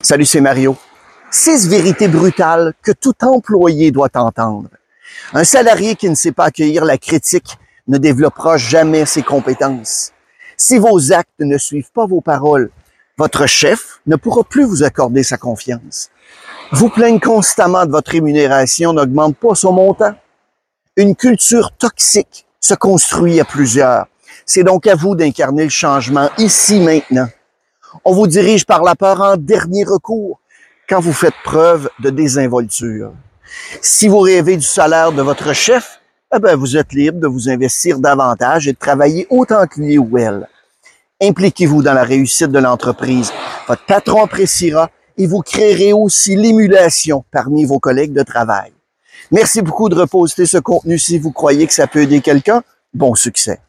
Salut, c'est Mario. Six vérités brutales que tout employé doit entendre. Un salarié qui ne sait pas accueillir la critique ne développera jamais ses compétences. Si vos actes ne suivent pas vos paroles, votre chef ne pourra plus vous accorder sa confiance. Vous plaignez constamment de votre rémunération n'augmente pas son montant. Une culture toxique se construit à plusieurs. C'est donc à vous d'incarner le changement ici maintenant. On vous dirige par la peur en dernier recours quand vous faites preuve de désinvolture. Si vous rêvez du salaire de votre chef, eh ben, vous êtes libre de vous investir davantage et de travailler autant que lui ou elle. Impliquez-vous dans la réussite de l'entreprise. Votre patron appréciera et vous créerez aussi l'émulation parmi vos collègues de travail. Merci beaucoup de reposter ce contenu si vous croyez que ça peut aider quelqu'un. Bon succès.